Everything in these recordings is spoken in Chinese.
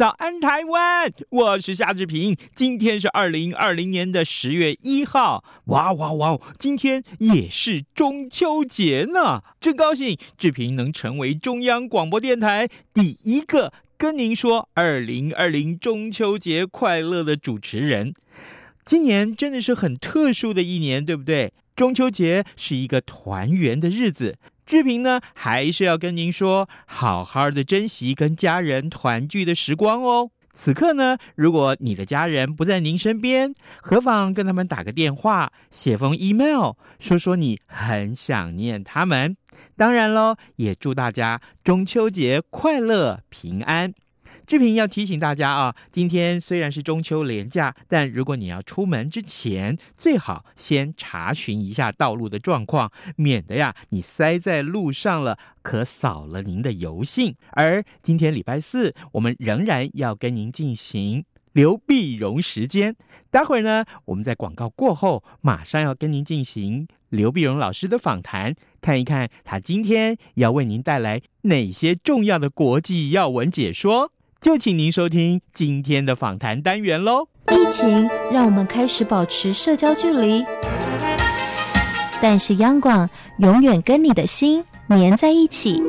早安台湾，我是夏志平。今天是二零二零年的十月一号，哇哇哇！今天也是中秋节呢，真高兴，志平能成为中央广播电台第一个跟您说“二零二零中秋节快乐”的主持人。今年真的是很特殊的一年，对不对？中秋节是一个团圆的日子，志平呢还是要跟您说，好好的珍惜跟家人团聚的时光哦。此刻呢，如果你的家人不在您身边，何妨跟他们打个电话，写封 email，说说你很想念他们。当然喽，也祝大家中秋节快乐平安。志平要提醒大家啊，今天虽然是中秋连假，但如果你要出门之前，最好先查询一下道路的状况，免得呀你塞在路上了，可扫了您的油信。而今天礼拜四，我们仍然要跟您进行刘碧荣时间。待会儿呢，我们在广告过后，马上要跟您进行刘碧荣老师的访谈，看一看他今天要为您带来哪些重要的国际要闻解说。就请您收听今天的访谈单元喽。疫情让我们开始保持社交距离，但是央广永远跟你的心黏在一起。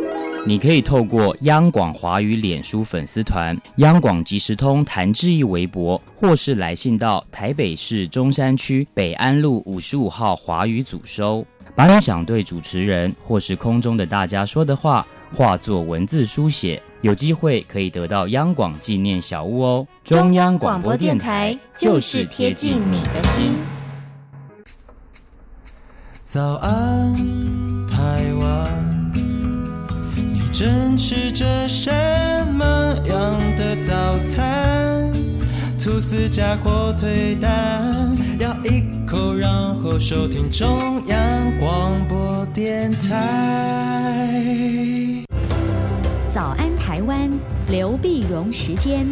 你可以透过央广华语脸书粉丝团、央广即时通谭志毅微博，或是来信到台北市中山区北安路五十五号华语组收，把你想对主持人或是空中的大家说的话，化作文字书写。有机会可以得到央广纪念小物哦！中央广播电台就是贴近你的心。早安，台湾，你正吃着什么样的早餐？吐司加火腿蛋，咬一口，然后收听中央广播电台。早安，台湾，刘碧荣时间。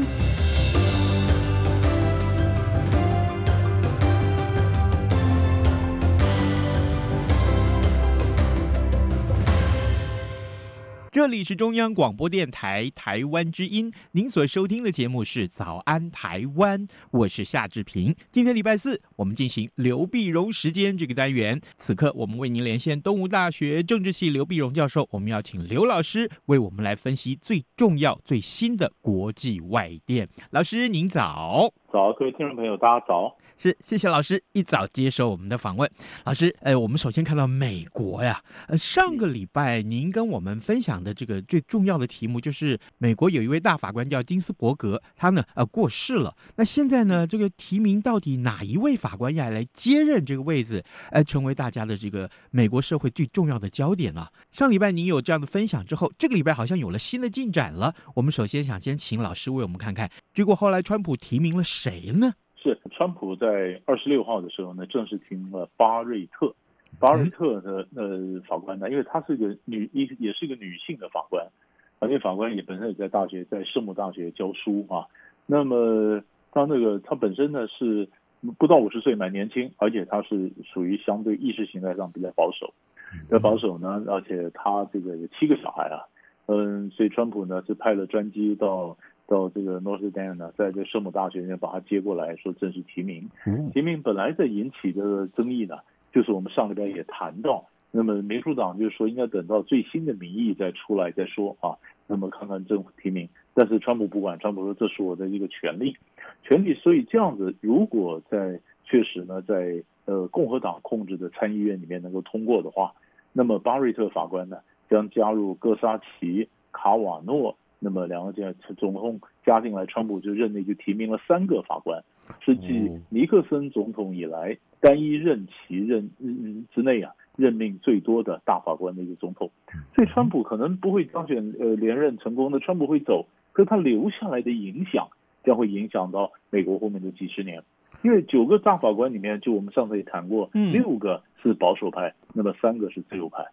这里是中央广播电台台湾之音，您所收听的节目是《早安台湾》，我是夏志平。今天礼拜四，我们进行刘碧荣时间这个单元。此刻，我们为您连线东吴大学政治系刘碧荣教授，我们要请刘老师为我们来分析最重要、最新的国际外电。老师，您早。早，各位听众朋友，大家早。是，谢谢老师一早接受我们的访问。老师，呃，我们首先看到美国呀，呃，上个礼拜您跟我们分享的这个最重要的题目就是美国有一位大法官叫金斯伯格，他呢呃过世了。那现在呢，这个提名到底哪一位法官要来接任这个位置，呃，成为大家的这个美国社会最重要的焦点了。上礼拜您有这样的分享之后，这个礼拜好像有了新的进展了。我们首先想先请老师为我们看看，结果后来川普提名了。谁呢？是川普在二十六号的时候呢，正式提名了巴瑞特。巴瑞特的呃法官呢，因为她是一个女，一也是一个女性的法官，而且法官也本身也在大学，在圣母大学教书啊。那么她那个她本身呢是不到五十岁，蛮年轻，而且她是属于相对意识形态上比较保守，比较保守呢，而且她这个有七个小孩啊，嗯，所以川普呢是派了专机到。到这个 Notre Dame 呢，在这圣母大学里面把他接过来说正式提名。提名本来在引起的争议呢，就是我们上礼拜也谈到，那么民主党就是说应该等到最新的民意再出来再说啊，那么看看政府提名。但是川普不管，川普说这是我的一个权利，权利。所以这样子，如果在确实呢，在呃共和党控制的参议院里面能够通过的话，那么巴瑞特法官呢将加入戈沙奇、卡瓦诺。那么两个这样总统加进来，川普就任内就提名了三个法官，是继尼克森总统以来单一任期任嗯之内啊，任命最多的大法官的一个总统，所以川普可能不会当选呃连任成功的，川普会走，可是他留下来的影响将会影响到美国后面的几十年，因为九个大法官里面，就我们上次也谈过，六个是保守派，那么三个是自由派，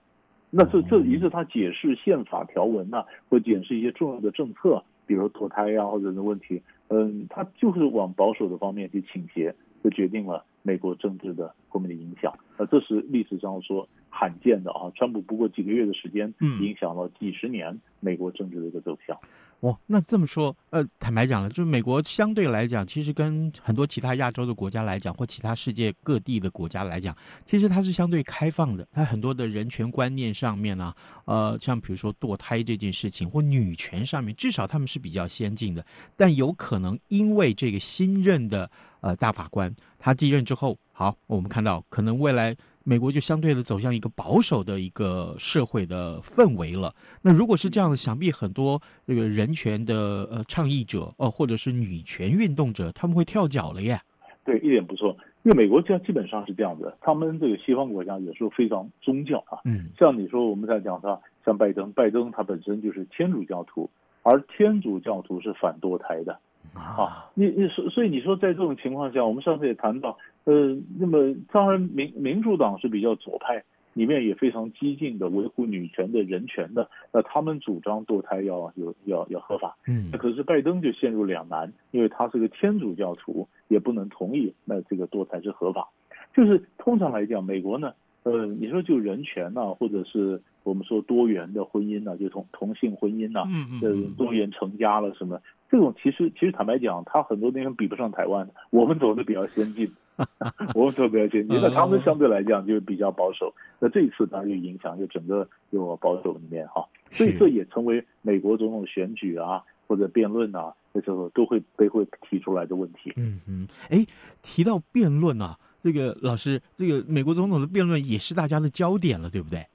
那这这一是他解释宪法条文呐、啊，或解释一些重要的政策，比如脱胎呀、啊、或者的问题，嗯，他就是往保守的方面去倾斜，就决定了。美国政治的后面的影响，那这是历史上说罕见的啊！川普不过几个月的时间，影响了几十年美国政治的一个走向。哦，那这么说，呃，坦白讲了，就是美国相对来讲，其实跟很多其他亚洲的国家来讲，或其他世界各地的国家来讲，其实它是相对开放的。它很多的人权观念上面啊，呃，像比如说堕胎这件事情，或女权上面，至少他们是比较先进的。但有可能因为这个新任的呃大法官他继任之后，好，我们看到可能未来。美国就相对的走向一个保守的一个社会的氛围了。那如果是这样的，想必很多这个人权的呃倡议者哦，或者是女权运动者，他们会跳脚了耶。对，一点不错。因为美国这样基本上是这样子，他们这个西方国家有时候非常宗教啊。嗯。像你说我们在讲他，像拜登，拜登他本身就是天主教徒，而天主教徒是反堕胎的。啊，你你所所以你说在这种情况下，我们上次也谈到，呃，那么当然民民主党是比较左派，里面也非常激进的维护女权的人权的，那他们主张堕胎要有要要合法，嗯，可是拜登就陷入两难，因为他是个天主教徒，也不能同意那这个堕胎是合法，就是通常来讲，美国呢，呃，你说就人权呐、啊，或者是我们说多元的婚姻呐、啊，就同同性婚姻呐、啊，嗯嗯，多元成家了什么。这种其实其实坦白讲，它很多地方比不上台湾，我们走的比较先进，我们走的比较先进，那他们相对来讲就比较保守。那这一次当然就影响就整个有保守里面哈，所以这也成为美国总统选举啊或者辩论啊那时候都会都会提出来的问题。嗯嗯，哎，提到辩论啊，这个老师，这个美国总统的辩论也是大家的焦点了，对不对？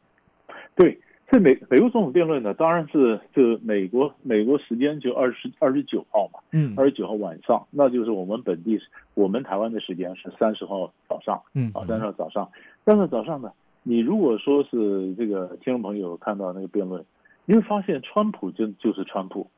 对。这美美国总统辩论呢，当然是就美国美国时间就二十二十九号嘛，嗯，二十九号晚上，那就是我们本地我们台湾的时间是三十号早上，嗯，啊，三十号早上，三十号早上呢，你如果说是这个听众朋友看到那个辩论，你会发现川普就就是川普，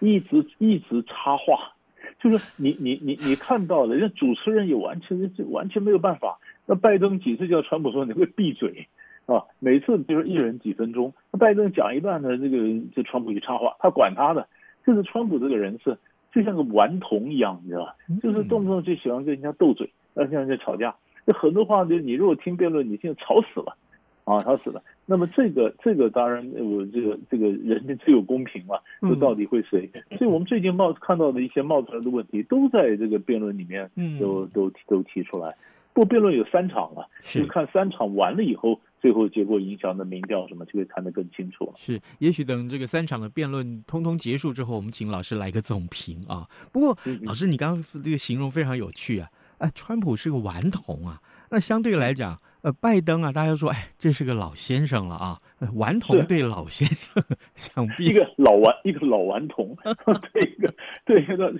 一直一直插话，就是你你你你看到了，人家主持人也完全就完全没有办法，那拜登几次叫川普说你会闭嘴。啊，每次就是一人几分钟，那拜登讲一段呢，这个就川普一插话，他管他的，就是川普这个人是就像个顽童一样，你知道吧？就是动不动就喜欢跟人家斗嘴，跟人家吵架，就很多话就你如果听辩论，你现在吵死了，啊，吵死了。那么这个这个当然我这个这个人间自有公平嘛，这到底会谁？所以我们最近冒看到的一些冒出来的问题，都在这个辩论里面都都都提出来。不过辩论有三场了，就看三场完了以后。最后结果影响的民调什么就会看得更清楚了。是，也许等这个三场的辩论通通结束之后，我们请老师来个总评啊。不过，老师你刚刚这个形容非常有趣啊。哎，川普是个顽童啊。那相对来讲，呃，拜登啊，大家说，哎，这是个老先生了啊。顽童对老先生，想必一个老顽一个老顽童，对一个对一个，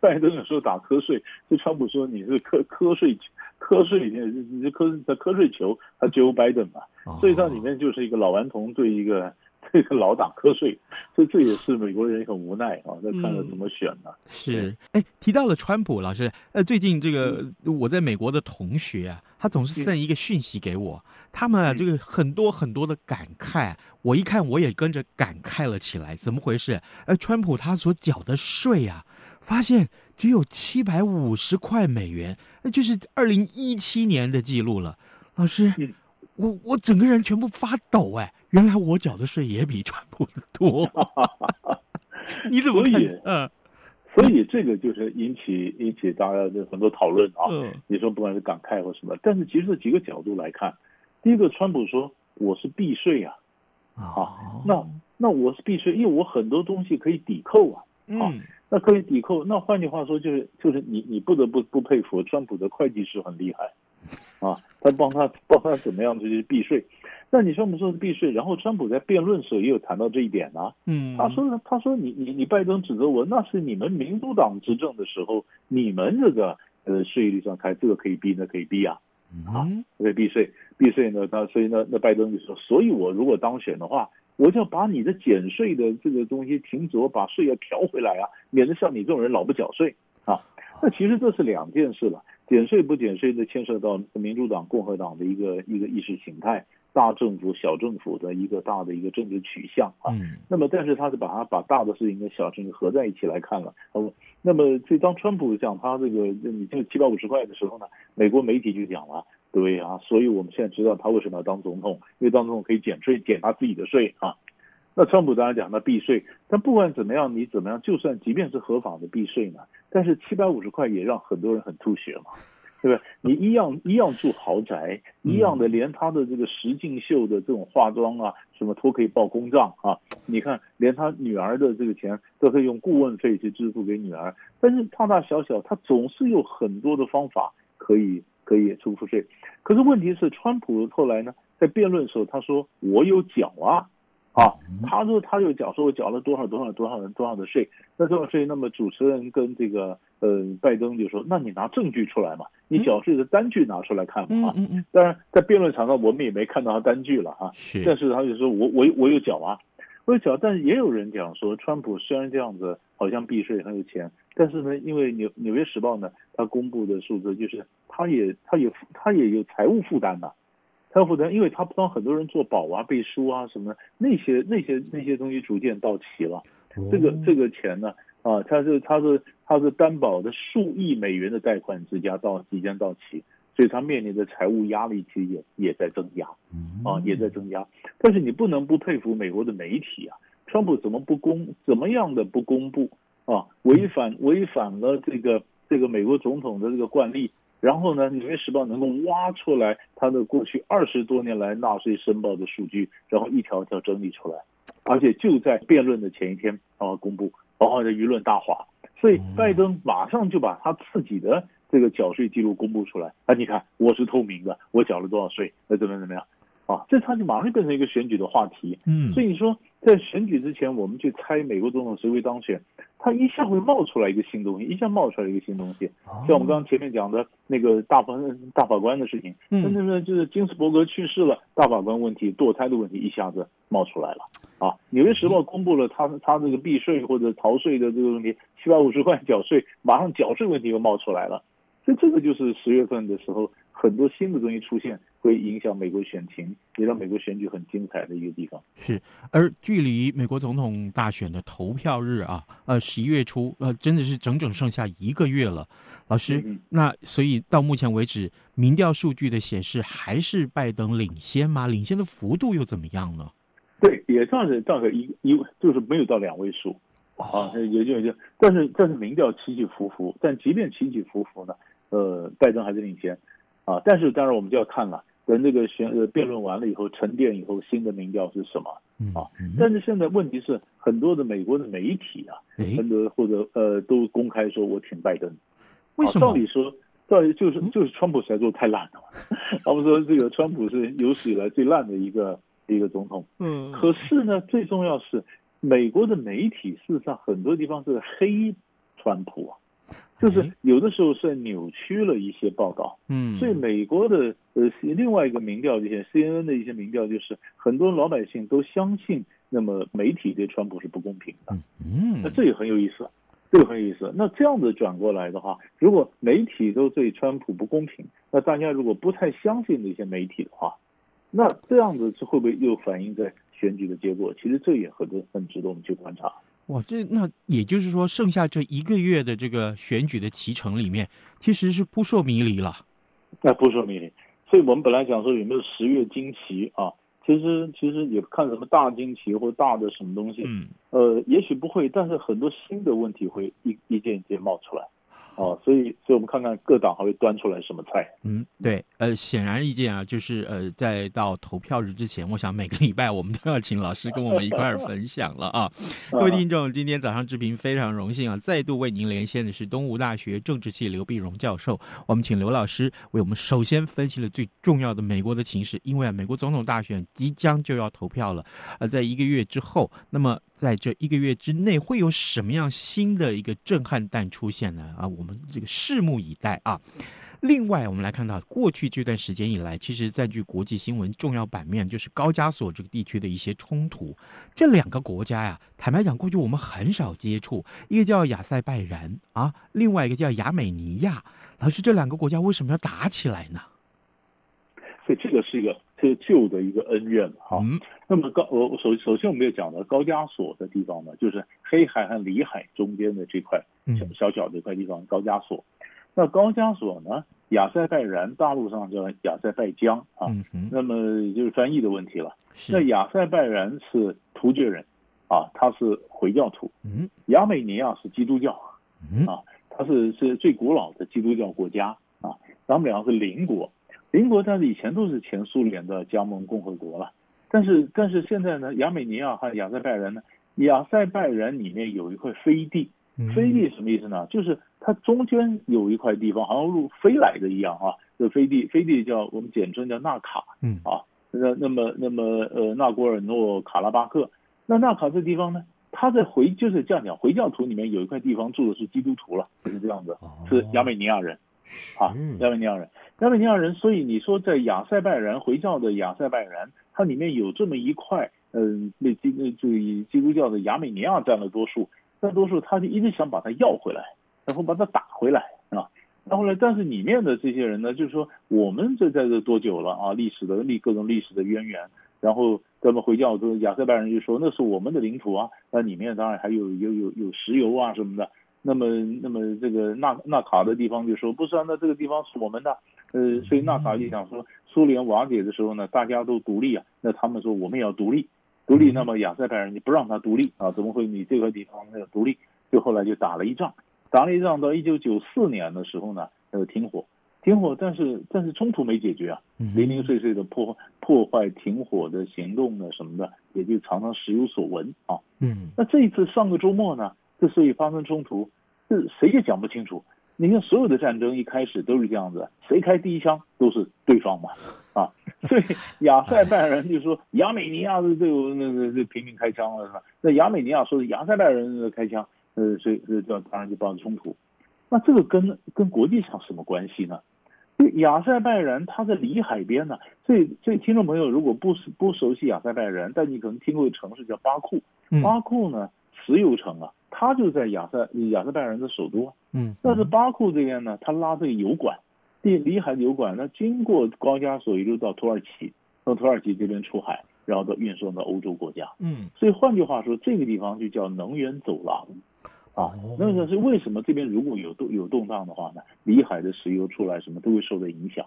拜登有时候打瞌睡，就川普说你是瞌瞌睡。瞌睡里面，你瞌在瞌睡球，他 Joe Biden 嘛，所以它里面就是一个老顽童对一个 这个老打瞌睡，所以这也是美国人很无奈啊，在看着怎么选呢、啊嗯？是，哎，提到了川普老师，呃，最近这个我在美国的同学啊，他总是送一个讯息给我，他们啊这个很多很多的感慨，我一看我也跟着感慨了起来，怎么回事？呃，川普他所缴的税啊，发现。只有七百五十块美元，那就是二零一七年的记录了。老师，嗯、我我整个人全部发抖哎！原来我缴的税也比川普的多。你怎么看？嗯，所以这个就是引起引起大家的很多讨论啊。嗯，你说不管是感慨或什么，但是其实几个角度来看，第一个，川普说我是避税啊，啊，那那我是避税，因为我很多东西可以抵扣啊，啊。嗯那可以抵扣，那换句话说就是就是你你不得不不佩服川普的会计师很厉害，啊，他帮他帮他怎么样就是避税，那你说不说是避税？然后川普在辩论时候也有谈到这一点啊，嗯，他说他说你你你拜登指责我，那是你们民主党执政的时候，你们这个呃税率上开这个可以避，那可以避啊，啊，对，避税，避税呢，那所以呢，那拜登就说，所以我如果当选的话，我就要把你的减税的这个东西停止，我把税要调回来啊，免得像你这种人老不缴税啊。那其实这是两件事了，减税不减税，的牵涉到民主党、共和党的一个一个意识形态。大政府、小政府的一个大的一个政治取向啊，嗯、那么但是他是把它把大的事情跟小事情合在一起来看了。哦，那么所以当川普讲他这个你这个七百五十块的时候呢，美国媒体就讲了，对啊，所以我们现在知道他为什么要当总统，因为当总统可以减税，减他自己的税啊。那川普当然讲他避税，但不管怎么样，你怎么样，就算即便是合法的避税呢，但是七百五十块也让很多人很吐血嘛。对不对？你一样一样住豪宅，一样的，连他的这个石敬秀的这种化妆啊，什么都可以报公账啊。你看，连他女儿的这个钱都可以用顾问费去支付给女儿。但是大大小小，他总是有很多的方法可以可以出赋税。可是问题是，川普后来呢，在辩论的时候，他说我有缴啊。啊，他说他有缴说，我缴了多少多少多少人多少的税，那多少税？那么主持人跟这个呃拜登就说，那你拿证据出来嘛，你缴税的单据拿出来看嘛啊。嗯嗯。当然在辩论场上我们也没看到他单据了哈。是。但是他就说我我我有缴啊，我有缴。但是也有人讲说，川普虽然这样子好像避税很有钱，但是呢，因为纽纽约时报呢，它公布的数字就是它也它也它也有财务负担呐。他负担，因为它帮很多人做保啊、背书啊什么那些那些那些东西逐渐到期了。这个这个钱呢，啊，它是它是它是担保的数亿美元的贷款之家到即将到期，所以它面临的财务压力其实也也在增加，啊，也在增加。但是你不能不佩服美国的媒体啊，川普怎么不公怎么样的不公布啊？违反违反了这个这个美国总统的这个惯例。然后呢，《纽约时报》能够挖出来他的过去二十多年来纳税申报的数据，然后一条一条整理出来，而且就在辩论的前一天啊公布，然后的舆论大哗，所以拜登马上就把他自己的这个缴税记录公布出来啊，你看我是透明的，我缴了多少税，那怎么怎么样啊？这他就马上变成一个选举的话题。嗯，所以你说在选举之前，我们去猜美国总统谁会当选？他一下会冒出来一个新东西，一下冒出来一个新东西，像我们刚刚前面讲的那个大法大法官的事情，那那那就是金斯伯格去世了，大法官问题堕胎的问题一下子冒出来了啊！纽约时报公布了他他这个避税或者逃税的这个问题，七百五十块缴税，马上缴税问题又冒出来了，所以这个就是十月份的时候很多新的东西出现。会影响美国选情，也让美国选举很精彩的一个地方。是，而距离美国总统大选的投票日啊，呃，十一月初，呃，真的是整整剩下一个月了。老师，嗯、那所以到目前为止，民调数据的显示还是拜登领先吗？领先的幅度又怎么样呢？对，也算是大概一一，就是没有到两位数、哦、啊，也就也就，但是但是民调起起伏伏，但即便起起伏伏呢，呃，拜登还是领先啊。但是当然我们就要看了。等这个选呃辩论完了以后，沉淀以后，新的民调是什么啊？但是现在问题是，很多的美国的媒体啊，很多或者呃都公开说我挺拜登。为什么？道理说，道理就是就是川普实在做太烂了。他们说这个川普是有史以来最烂的一个一个总统。嗯。可是呢，最重要是美国的媒体事实上很多地方是黑川普啊。就是有的时候是扭曲了一些报道，嗯，所以美国的呃另外一个民调，这些 CNN 的一些民调，就是很多老百姓都相信，那么媒体对川普是不公平的，嗯，那这也很有意思，这个很有意思。那这样子转过来的话，如果媒体都对川普不公平，那大家如果不太相信那些媒体的话，那这样子是会不会又反映在选举的结果？其实这也很多很值得我们去观察。哇，这那也就是说，剩下这一个月的这个选举的期程里面，其实是扑朔迷离了。那扑朔迷离，所以我们本来想说有没有十月惊奇啊？其实其实也看什么大惊奇或大的什么东西，嗯，呃，也许不会，但是很多新的问题会一一件一件冒出来。哦，所以，所以我们看看各党还会端出来什么菜？嗯，对，呃，显而易见啊，就是呃，在到投票日之前，我想每个礼拜我们都要请老师跟我们一块儿分享了啊。各位听众，今天早上志平非常荣幸啊，再度为您连线的是东吴大学政治系刘碧荣教授。我们请刘老师为我们首先分析了最重要的美国的情势，因为啊，美国总统大选即将就要投票了，呃，在一个月之后，那么在这一个月之内会有什么样新的一个震撼弹出现呢？啊，我们这个拭目以待啊。另外，我们来看到过去这段时间以来，其实占据国际新闻重要版面，就是高加索这个地区的一些冲突。这两个国家呀，坦白讲，过去我们很少接触，一个叫亚塞拜然啊，另外一个叫亚美尼亚。老师，这两个国家为什么要打起来呢？所以这个是一个是旧的一个恩怨哈。嗯、那么高，我首首先我们要讲的高加索的地方呢，就是黑海和里海中间的这块小小小的一块地方，高加索。那高加索呢？亚塞拜然，大陆上叫亚塞拜疆啊。嗯、那么就是翻译的问题了。那亚塞拜然是突厥人，啊，他是回教徒。嗯。亚美尼亚是基督教，嗯、啊，他是是最古老的基督教国家啊。他们两个是邻国，邻国，但是以前都是前苏联的加盟共和国了。但是但是现在呢，亚美尼亚和亚塞拜然呢，亚塞拜然里面有一块飞地。飞地什么意思呢？就是它中间有一块地方，好像路飞来的一样啊。这飞地，飞地叫我们简称叫纳卡，嗯啊，那那么那么呃纳古尔诺卡拉巴克，那纳卡这地方呢，它在回就是这样讲，回教徒里面有一块地方住的是基督徒了，就是这样子，是亚美尼亚人，啊，亚美尼亚人，亚美尼亚人，所以你说在亚塞拜然回教的亚塞拜然，它里面有这么一块，嗯、呃，那基那注意基督教的亚美尼亚占了多数。大多数他就一直想把它要回来，然后把它打回来啊。然后呢，但是里面的这些人呢，就是说我们这在这多久了啊？历史的历各种历史的渊源。然后咱们回教都亚塞拜人就说那是我们的领土啊，那里面当然还有有有有石油啊什么的。那么那么这个纳纳卡的地方就说不是啊，那这个地方是我们的。呃，所以纳卡就想说，苏联瓦解的时候呢，大家都独立啊，那他们说我们也要独立。独立，那么亚塞拜然你不让他独立啊？怎么会？你这个地方没有独立，就后来就打了一仗，打了一仗到一九九四年的时候呢，呃，停火，停火，但是但是冲突没解决啊，零零碎碎的破破坏停火的行动呢什么的，也就常常时有所闻啊。嗯，那这一次上个周末呢，之所以发生冲突，这谁也讲不清楚。你看，所有的战争一开始都是这样子，谁开第一枪都是对方嘛，啊，所以亚 塞拜人就说亚美尼亚的这个那个这平民开枪了是吧？那亚美尼亚说是亚塞拜人开枪，呃，所以这当然就爆发冲突。那这个跟跟国际上什么关系呢？亚塞拜然他在里海边呢，所以所以听众朋友如果不不熟悉亚塞拜然，但你可能听过一个城市叫巴库，巴库呢石油城啊。它就在亚塞亚塞拜然的首都啊，嗯，但是巴库这边呢，它拉这个油管，地里海油管，那经过高加索一路到土耳其，从土耳其这边出海，然后到运送到欧洲国家，嗯，所以换句话说，这个地方就叫能源走廊，啊，那个是为什么这边如果有动有动荡的话呢，里海的石油出来什么都会受到影响，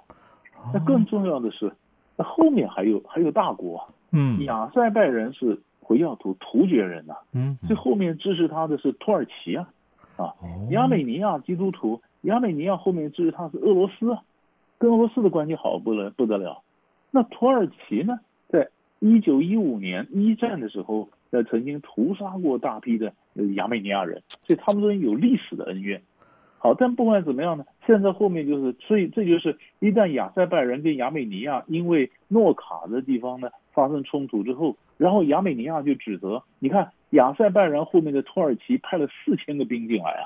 那更重要的是，那后面还有还有大国，嗯，亚塞拜然是。回教徒突厥人呐、啊，嗯，最后面支持他的是土耳其啊，啊，亚美尼亚基督徒，亚美尼亚后面支持他是俄罗斯啊，跟俄罗斯的关系好不了不得了。那土耳其呢，在一九一五年一战的时候，呃，曾经屠杀过大批的亚美尼亚人，所以他们中间有历史的恩怨。好，但不管怎么样呢，现在后面就是，所以这就是一旦亚塞拜然跟亚美尼亚因为诺卡的地方呢发生冲突之后。然后亚美尼亚就指责，你看亚塞拜然后面的土耳其派了四千个兵进来啊，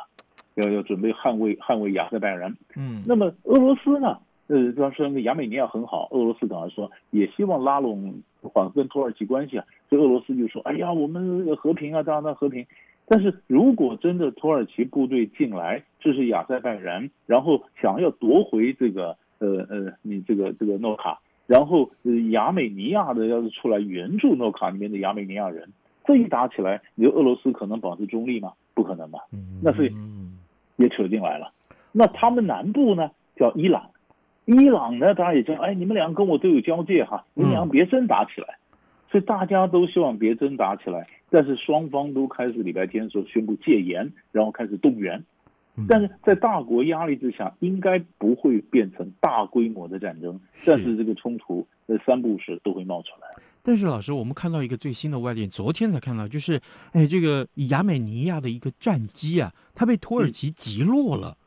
要要准备捍卫捍卫亚塞拜然。嗯，那么俄罗斯呢？呃，当时亚美尼亚很好，俄罗斯刚才说也希望拉拢缓跟土耳其关系啊，所以俄罗斯就说，哎呀，我们和平啊，当然和平。但是如果真的土耳其部队进来这是亚塞拜然，然后想要夺回这个呃呃，你这个这个诺卡。然后，呃，亚美尼亚的要是出来援助诺卡里面的亚美尼亚人，这一打起来，你说俄罗斯可能保持中立吗？不可能吧？那所以也扯进来了。那他们南部呢，叫伊朗，伊朗呢，大家也知道，哎，你们两个跟我都有交界哈，你们俩别真打起来。所以大家都希望别真打起来，但是双方都开始礼拜天的时候宣布戒严，然后开始动员。但是在大国压力之下，应该不会变成大规模的战争，但是这个冲突在三不时都会冒出来。但是老师，我们看到一个最新的外电，昨天才看到，就是哎，这个亚美尼亚的一个战机啊，它被土耳其击落了。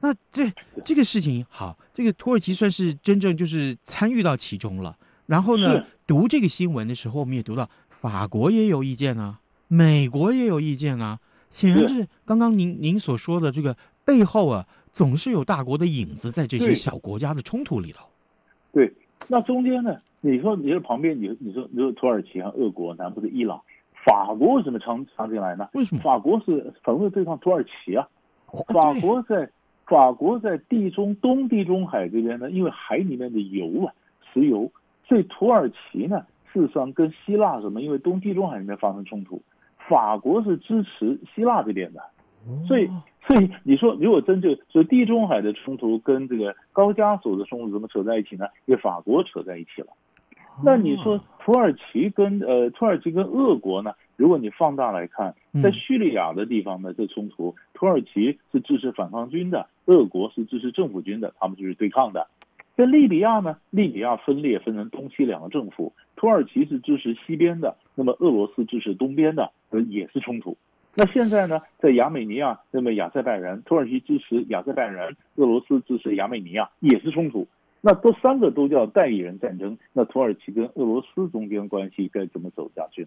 嗯、那这这个事情好，这个土耳其算是真正就是参与到其中了。然后呢，读这个新闻的时候，我们也读到法国也有意见啊。美国也有意见啊。显然是刚刚您您所说的这个背后啊，总是有大国的影子在这些小国家的冲突里头。对，那中间呢？你说你说旁边，你你说你说土耳其和俄国，南部的伊朗，法国为什么常常进来呢？为什么？法国是反卫对抗土耳其啊。法国在法国在地中东地中海这边呢，因为海里面的油啊，石油，所以土耳其呢，事实上跟希腊什么，因为东地中海里面发生冲突。法国是支持希腊这边的，所以所以你说如果真就所以地中海的冲突跟这个高加索的冲突怎么扯在一起呢？因为法国扯在一起了。那你说土耳其跟呃土耳其跟俄国呢？如果你放大来看，在叙利亚的地方呢，这冲突土耳其是支持反抗军的，俄国是支持政府军的，他们就是对抗的。在利比亚呢，利比亚分裂分成东西两个政府，土耳其是支持西边的，那么俄罗斯支持东边的，呃，也是冲突。那现在呢，在亚美尼亚，那么亚塞拜然，土耳其支持亚塞拜然，俄罗斯支持亚美尼亚，也是冲突。那都三个都叫代理人战争。那土耳其跟俄罗斯中间关系该怎么走下去？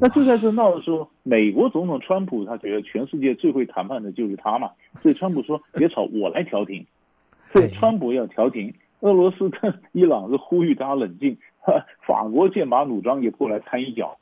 那就在这闹的时候，美国总统川普他觉得全世界最会谈判的就是他嘛，所以川普说别吵，我来调停。所以川普要调停。俄罗斯跟伊朗是呼吁大家冷静，法国剑拔弩张也过来掺一脚，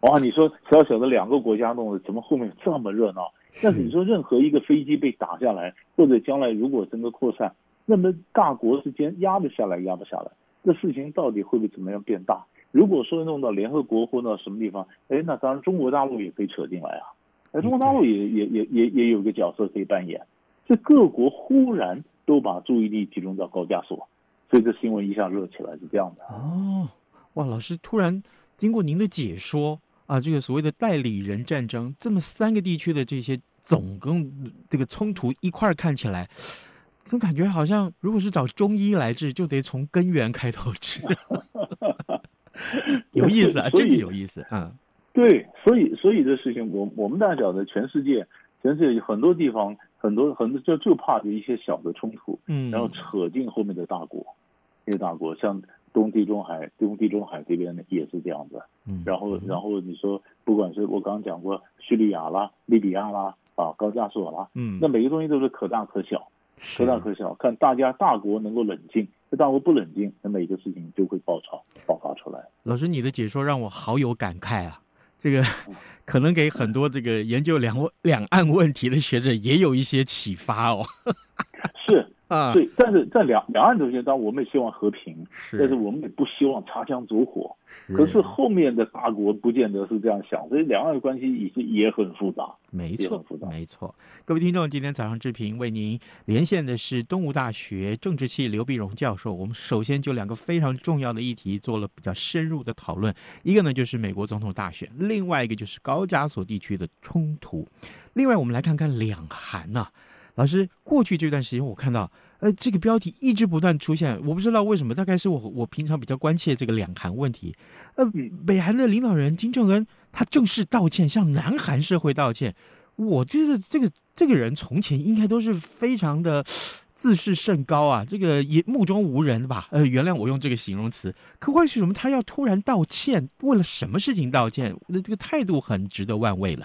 哇！你说小小的两个国家弄的，怎么后面这么热闹？但是你说任何一个飞机被打下来，或者将来如果整个扩散，那么大国之间压得下来，压不下来，这事情到底会不会怎么样变大？如果说弄到联合国或到什么地方，哎，那当然中国大陆也可以扯进来啊，哎，中国大陆也也也也也有个角色可以扮演，这各国忽然。都把注意力集中到高加索，所以这新闻一下热起来是这样的。哦，哇，老师突然经过您的解说啊，这个所谓的代理人战争，这么三个地区的这些总跟这个冲突一块儿看起来，总感觉好像如果是找中医来治，就得从根源开头治。有意思啊，这个有意思啊。对，所以所以这事情，我我们大家晓得，全世界全世界很多地方。很多很多就就怕的一些小的冲突，嗯，然后扯进后面的大国，那些大国像东地中海，东地中海这边呢也是这样子，嗯，然后然后你说不管是我刚刚讲过叙利亚啦、利比亚啦、啊高加索啦，嗯，那每个东西都是可大可小，可大可小，看大家大国能够冷静，这大国不冷静，那每个事情就会爆炒爆发出来。老师，你的解说让我好有感慨啊。这个 可能给很多这个研究两两岸问题的学者也有一些启发哦。是啊，对，但是在两两岸中间，当然我们也希望和平，是，但是我们也不希望擦枪走火。是，可是后面的大国不见得是这样想，所以两岸的关系也是也很复杂。没错，没错。各位听众，今天早上志平为您连线的是东吴大学政治系刘碧荣教授。我们首先就两个非常重要的议题做了比较深入的讨论，一个呢就是美国总统大选，另外一个就是高加索地区的冲突。另外，我们来看看两韩呢、啊。老师，过去这段时间我看到，呃，这个标题一直不断出现，我不知道为什么，大概是我我平常比较关切这个两韩问题。呃，北韩的领导人金正恩他正式道歉，向南韩社会道歉。我觉得这个这个人从前应该都是非常的自视甚高啊，这个也目中无人吧？呃，原谅我用这个形容词。可为什么他要突然道歉？为了什么事情道歉？那这个态度很值得万味了。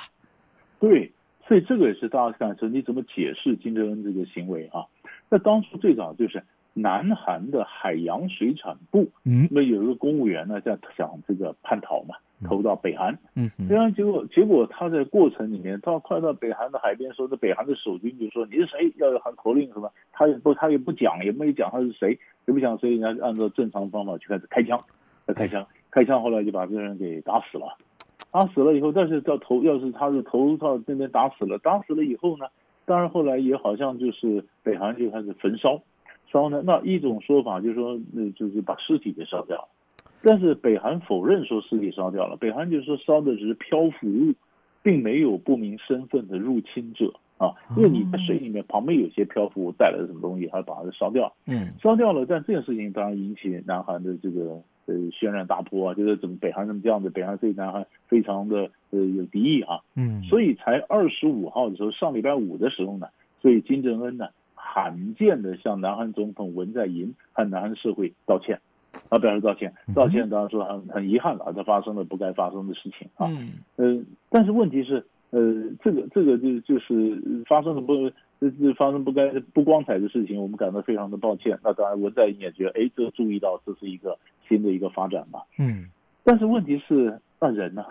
对。所以这个也是大家看说，你怎么解释金正恩这个行为啊？那当初最早就是南韩的海洋水产部，嗯，那有一个公务员呢在想这个叛逃嘛，投到北韩，嗯，这样结果结果他在过程里面，到快到北韩的海边说，这北韩的守军就说你是谁，要喊口令什么，他也不他也不讲，也没讲他是谁，也不讲，所以人家按照正常方法就开始开枪，开枪，开枪，后来就把这个人给打死了。打死了以后，但是到头，要是他是头到那边打死了，打死了以后呢，当然后来也好像就是北韩就开始焚烧，烧呢，那一种说法就是说，那就是把尸体给烧掉，但是北韩否认说尸体烧掉了，北韩就是说烧的只是漂浮物，并没有不明身份的入侵者啊，因为你在水里面旁边有些漂浮物带来的什么东西，还把它烧掉，嗯，烧掉了，但这件事情当然引起南韩的这个。呃，轩然大波啊，就是怎么北韩怎么这样子，北韩对南韩非常的呃有敌意啊，嗯，所以才二十五号的时候，上礼拜五的时候呢，所以金正恩呢罕见的向南韩总统文在寅和南韩社会道歉，啊，表示道歉，道歉当然说很很遗憾了，这发生了不该发生的事情啊。嗯，呃，但是问题是，呃，这个这个就就是发生了不，就是发生不该不光彩的事情，我们感到非常的抱歉。那当然，文在寅也觉得，哎，这个注意到这是一个新的一个发展嘛。嗯，但是问题是，那人呢？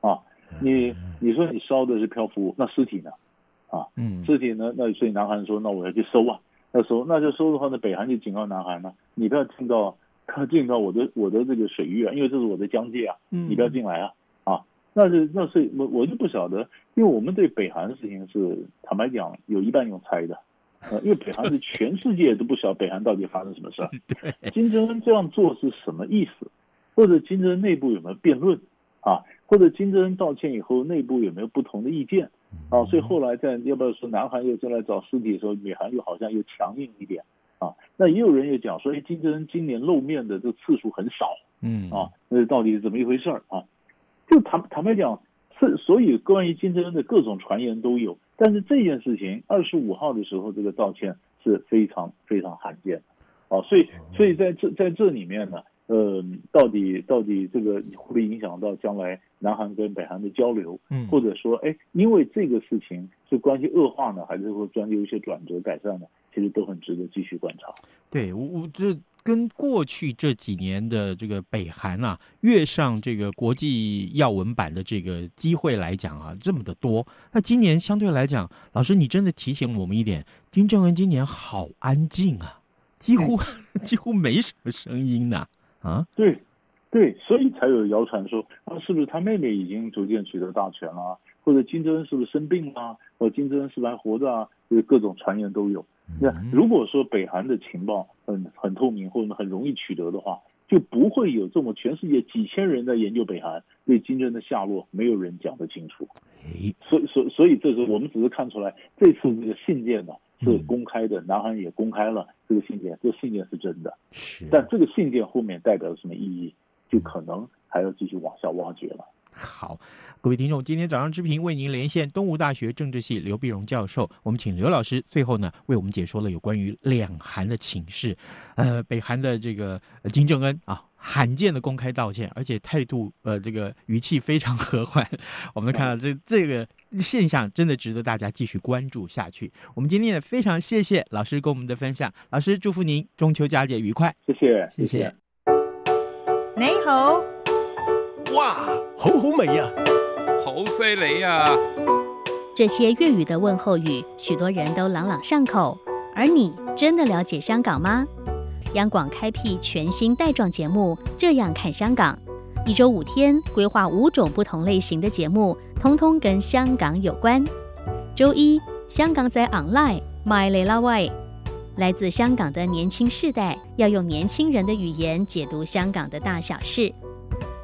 啊，你你说你烧的是漂浮物，那尸体呢？啊，嗯，尸体呢？那所以南韩说，那我要去收啊。那收那就收的话，那北韩就警告南韩呢，你不要进到。他进到我的我的这个水域啊，因为这是我的疆界啊，你不要进来啊，啊，那是那是我我就不晓得，因为我们对北韩的事情是坦白讲，有一半用猜的，呃，因为北韩是全世界都不晓得北韩到底发生什么事儿，金正恩这样做是什么意思，或者金正恩内部有没有辩论？啊，或者金正恩道歉以后内部有没有不同的意见？啊，所以后来在要不要说南韩又出来找尸体的时候，北韩又好像又强硬一点。啊，那也有人也讲说，哎，金正恩今年露面的这个次数很少，嗯。啊，那到底是怎么一回事儿？啊？就坦坦白讲，是所以关于金正恩的各种传言都有，但是这件事情二十五号的时候这个道歉是非常非常罕见的，啊，所以所以在这在这里面呢，呃，到底到底这个会不会影响到将来南韩跟北韩的交流？嗯，或者说，哎，因为这个事情是关系恶化呢，还是说将有一些转折改善呢？其实都很值得继续观察。对，我我这跟过去这几年的这个北韩啊，跃上这个国际要闻版的这个机会来讲啊，这么的多。那今年相对来讲，老师你真的提醒我们一点，金正恩今年好安静啊，几乎、嗯、几乎没什么声音呐。啊，对对，所以才有谣传说啊，是不是他妹妹已经逐渐取得大权了，或者金正恩是不是生病了，或者金正恩是不是还活着啊？就是各种传言都有。那如果说北韩的情报很很透明或者很容易取得的话，就不会有这么全世界几千人在研究北韩，对金正恩的下落没有人讲得清楚。所以所所以这是我们只是看出来这次这个信件呢是公开的，南韩也公开了这个信件，这个信件是真的。但这个信件后面代表了什么意义，就可能还要继续往下挖掘了。好，各位听众，今天早上之平为您连线东吴大学政治系刘碧荣教授，我们请刘老师最后呢为我们解说了有关于两韩的情势。呃，北韩的这个金正恩啊，罕见的公开道歉，而且态度呃这个语气非常和缓。我们看到这这个现象真的值得大家继续关注下去。我们今天也非常谢谢老师跟我们的分享，老师祝福您中秋佳节愉快，谢谢谢谢。谢谢你好。哇，好好味呀，好犀利呀！这些粤语的问候语，许多人都朗朗上口。而你真的了解香港吗？央广开辟全新带状节目《这样看香港》，一周五天，规划五种不同类型的节目，通通跟香港有关。周一，香港在 online，My Lela Way，来自香港的年轻世代要用年轻人的语言解读香港的大小事。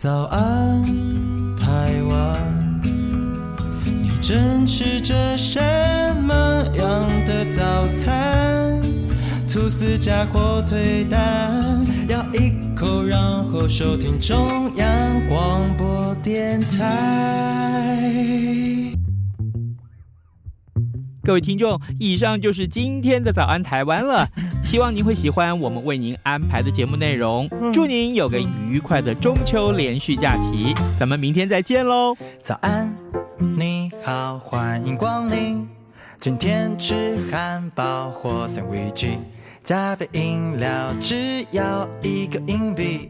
早安，台湾，你正吃着什么样的早餐？吐司加火腿蛋，咬一口，然后收听中央广播电台。各位听众，以上就是今天的早安台湾了。希望您会喜欢我们为您安排的节目内容。祝您有个愉快的中秋连续假期，咱们明天再见喽！早安，你好，欢迎光临。今天吃汉堡或三明治，加杯饮料只要一个硬币。